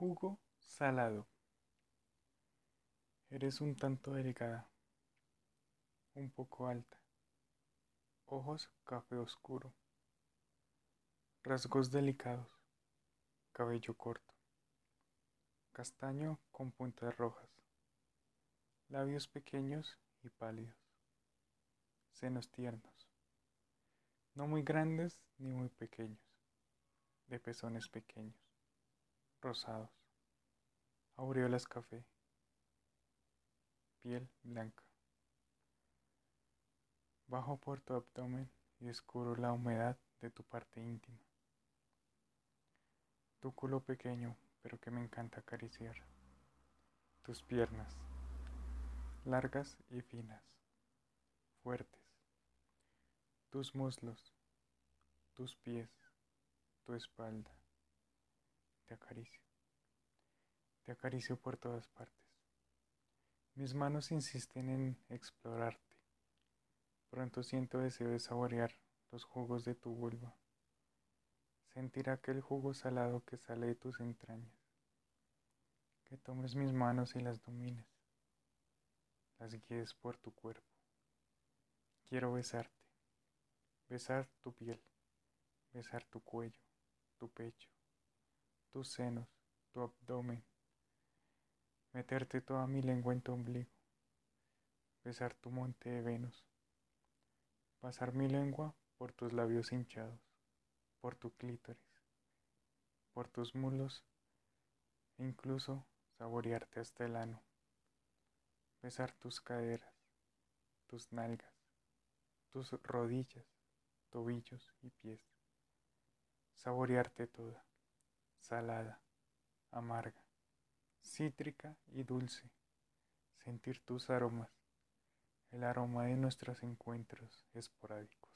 Jugo salado. Eres un tanto delgada, un poco alta, ojos café oscuro, rasgos delicados, cabello corto, castaño con puntas rojas, labios pequeños y pálidos, senos tiernos, no muy grandes ni muy pequeños, de pezones pequeños rosados, aureolas café, piel blanca. Bajo por tu abdomen y descubro la humedad de tu parte íntima. Tu culo pequeño, pero que me encanta acariciar. Tus piernas, largas y finas, fuertes. Tus muslos, tus pies, tu espalda te acaricio. Te acaricio por todas partes. Mis manos insisten en explorarte. Pronto siento deseo de saborear los jugos de tu vulva. Sentir aquel jugo salado que sale de tus entrañas. Que tomes mis manos y las domines. Las guíes por tu cuerpo. Quiero besarte. Besar tu piel. Besar tu cuello, tu pecho tus senos, tu abdomen, meterte toda mi lengua en tu ombligo, besar tu monte de Venus, pasar mi lengua por tus labios hinchados, por tu clítoris, por tus mulos e incluso saborearte hasta el ano, besar tus caderas, tus nalgas, tus rodillas, tobillos y pies, saborearte toda salada, amarga, cítrica y dulce, sentir tus aromas, el aroma de nuestros encuentros esporádicos.